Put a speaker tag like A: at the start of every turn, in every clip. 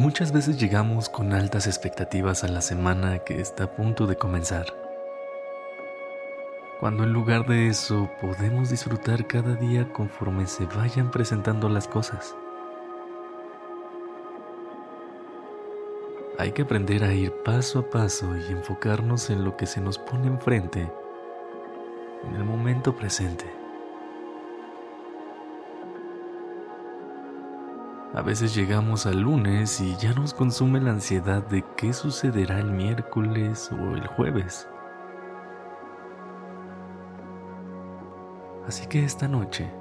A: Muchas veces llegamos con altas expectativas a la semana que está a punto de comenzar. Cuando en lugar de eso podemos disfrutar cada día conforme se vayan presentando las cosas. Hay que aprender a ir paso a paso y enfocarnos en lo que se nos pone enfrente en el momento presente. A veces llegamos al lunes y ya nos consume la ansiedad de qué sucederá el miércoles o el jueves. Así que esta noche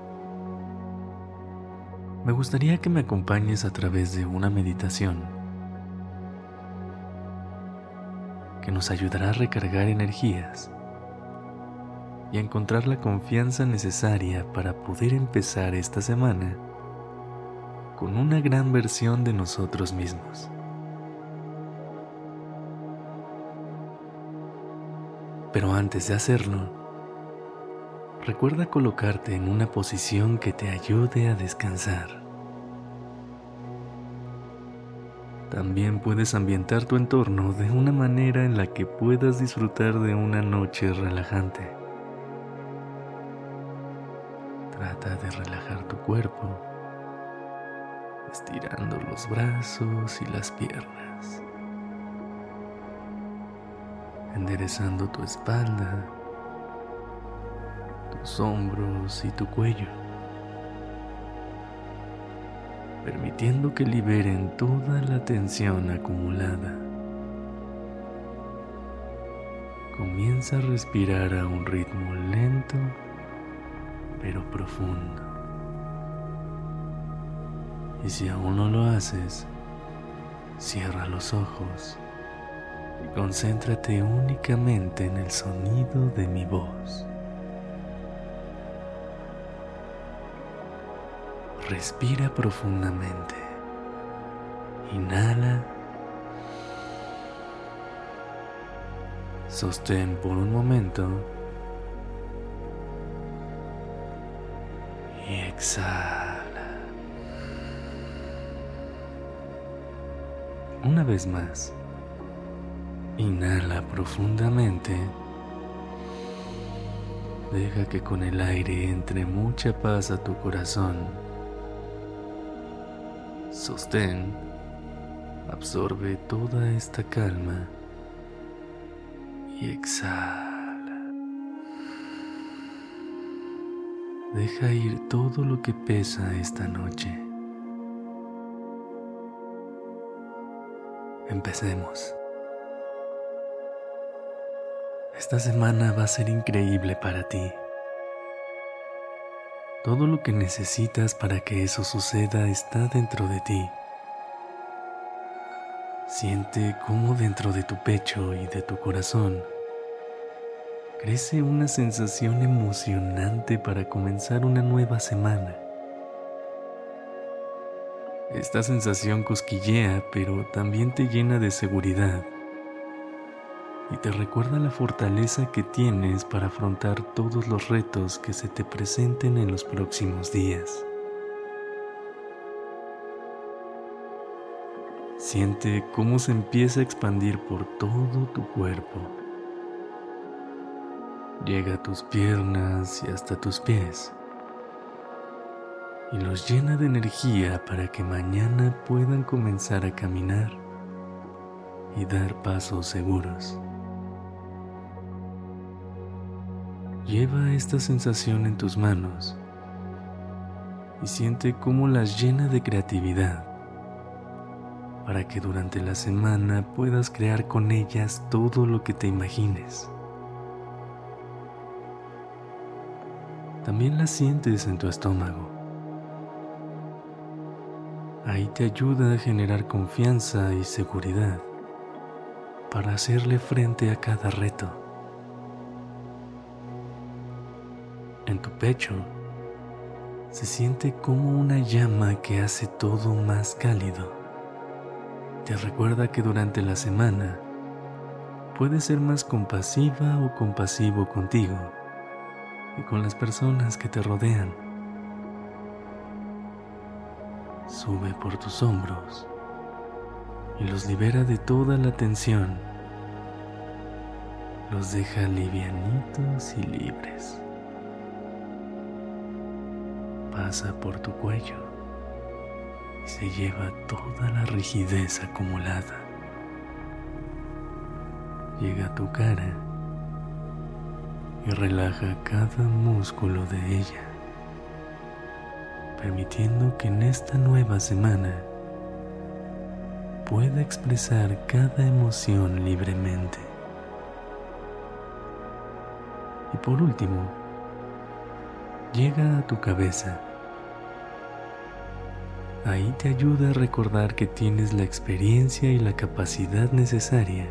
A: me gustaría que me acompañes a través de una meditación que nos ayudará a recargar energías y a encontrar la confianza necesaria para poder empezar esta semana con una gran versión de nosotros mismos. Pero antes de hacerlo, recuerda colocarte en una posición que te ayude a descansar. También puedes ambientar tu entorno de una manera en la que puedas disfrutar de una noche relajante. Trata de relajar tu cuerpo estirando los brazos y las piernas, enderezando tu espalda, tus hombros y tu cuello, permitiendo que liberen toda la tensión acumulada. Comienza a respirar a un ritmo lento pero profundo. Y si aún no lo haces, cierra los ojos y concéntrate únicamente en el sonido de mi voz. Respira profundamente. Inhala. Sostén por un momento. Y exhala. Una vez más, inhala profundamente. Deja que con el aire entre mucha paz a tu corazón. Sostén, absorbe toda esta calma y exhala. Deja ir todo lo que pesa esta noche. Empecemos. Esta semana va a ser increíble para ti. Todo lo que necesitas para que eso suceda está dentro de ti. Siente cómo dentro de tu pecho y de tu corazón crece una sensación emocionante para comenzar una nueva semana. Esta sensación cosquillea, pero también te llena de seguridad y te recuerda la fortaleza que tienes para afrontar todos los retos que se te presenten en los próximos días. Siente cómo se empieza a expandir por todo tu cuerpo. Llega a tus piernas y hasta tus pies y los llena de energía para que mañana puedan comenzar a caminar y dar pasos seguros. Lleva esta sensación en tus manos y siente cómo las llena de creatividad para que durante la semana puedas crear con ellas todo lo que te imagines. También las sientes en tu estómago Ahí te ayuda a generar confianza y seguridad para hacerle frente a cada reto. En tu pecho se siente como una llama que hace todo más cálido. Te recuerda que durante la semana puedes ser más compasiva o compasivo contigo y con las personas que te rodean. Sube por tus hombros y los libera de toda la tensión. Los deja livianitos y libres. Pasa por tu cuello y se lleva toda la rigidez acumulada. Llega a tu cara y relaja cada músculo de ella, permitiendo que en esta nueva semana pueda expresar cada emoción libremente. Y por último, llega a tu cabeza. Ahí te ayuda a recordar que tienes la experiencia y la capacidad necesaria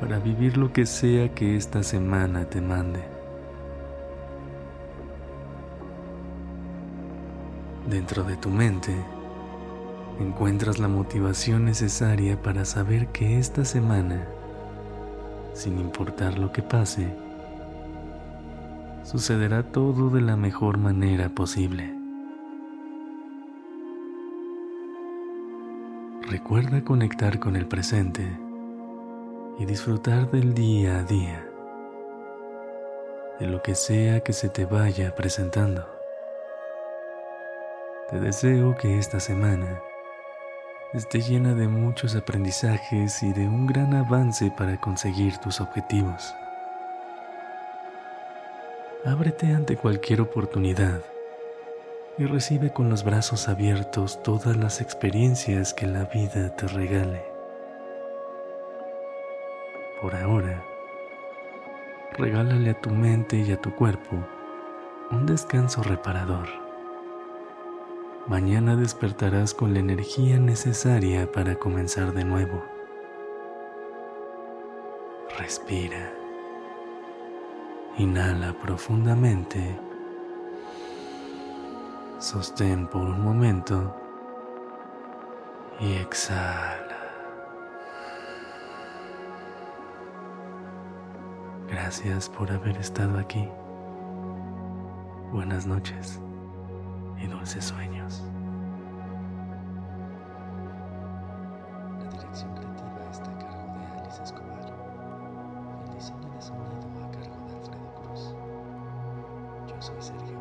A: para vivir lo que sea que esta semana te mande. Dentro de tu mente, encuentras la motivación necesaria para saber que esta semana, sin importar lo que pase, sucederá todo de la mejor manera posible. Recuerda conectar con el presente y disfrutar del día a día, de lo que sea que se te vaya presentando. Te deseo que esta semana esté llena de muchos aprendizajes y de un gran avance para conseguir tus objetivos. Ábrete ante cualquier oportunidad y recibe con los brazos abiertos todas las experiencias que la vida te regale. Por ahora, regálale a tu mente y a tu cuerpo un descanso reparador Mañana despertarás con la energía necesaria para comenzar de nuevo. Respira. Inhala profundamente. Sostén por un momento y exhala. Gracias por haber estado aquí. Buenas noches dulces sueños.
B: La dirección creativa está a cargo de Alice Escobar el diseño de sonido a cargo de Alfredo Cruz. Yo soy Sergio